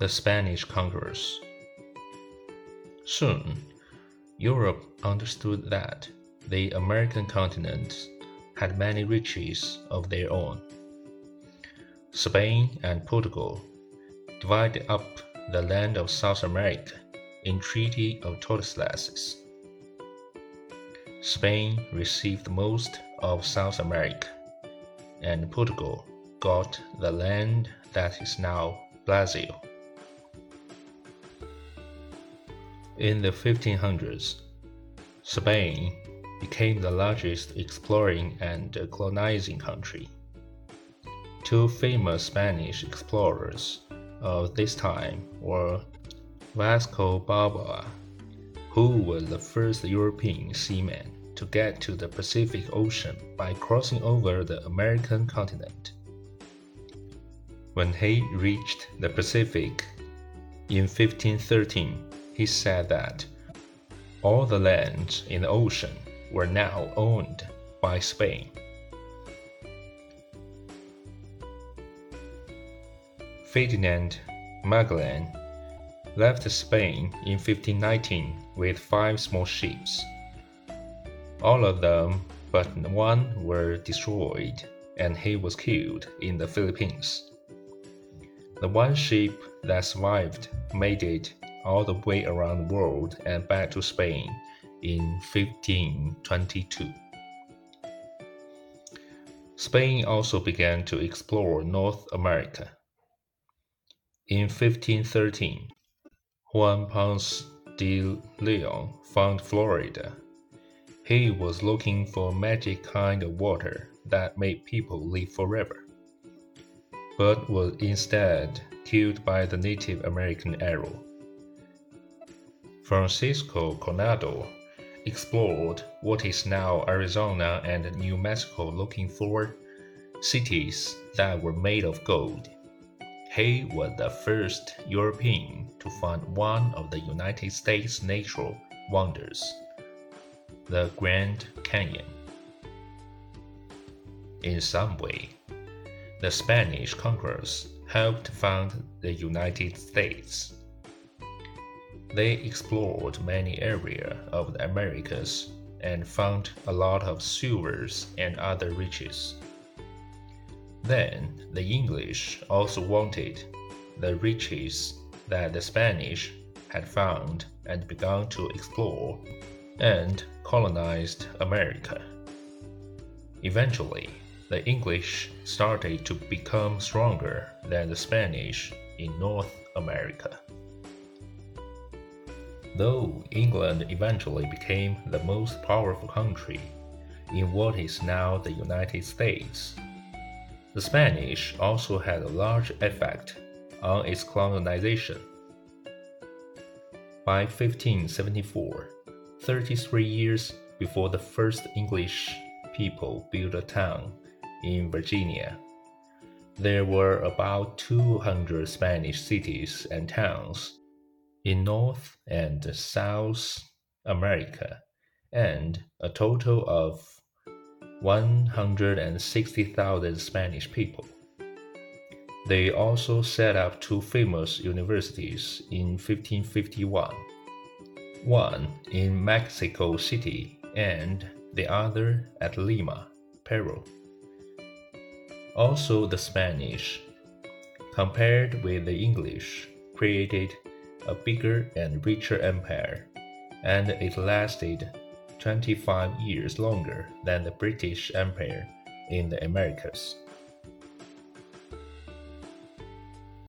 The Spanish Conquerors. Soon, Europe understood that the American continent had many riches of their own. Spain and Portugal divided up the land of South America in Treaty of Tordesillas. Spain received most of South America, and Portugal got the land that is now Brazil. In the 1500s, Spain became the largest exploring and colonizing country. Two famous Spanish explorers of this time were Vasco Balboa, who was the first European seaman to get to the Pacific Ocean by crossing over the American continent. When he reached the Pacific in 1513, he said that all the lands in the ocean were now owned by Spain. Ferdinand Magellan left Spain in 1519 with five small ships. All of them but one were destroyed, and he was killed in the Philippines. The one ship that survived made it all the way around the world and back to Spain in 1522. Spain also began to explore North America. In 1513, Juan Ponce de Leon found Florida. He was looking for a magic kind of water that made people live forever but was instead killed by the Native American arrow. Francisco Coronado explored what is now Arizona and New Mexico looking for cities that were made of gold. He was the first European to find one of the United States' natural wonders, the Grand Canyon. In some way, the Spanish conquerors helped found the United States. They explored many areas of the Americas and found a lot of silvers and other riches. Then the English also wanted the riches that the Spanish had found and began to explore and colonized America. Eventually, the English started to become stronger than the Spanish in North America. Though England eventually became the most powerful country in what is now the United States, the Spanish also had a large effect on its colonization. By 1574, 33 years before the first English people built a town in Virginia. There were about 200 Spanish cities and towns in North and South America, and a total of 160,000 Spanish people. They also set up two famous universities in 1551 one in Mexico City and the other at Lima, Peru also the Spanish, compared with the English, created a bigger and richer empire, and it lasted 25 years longer than the British Empire in the Americas.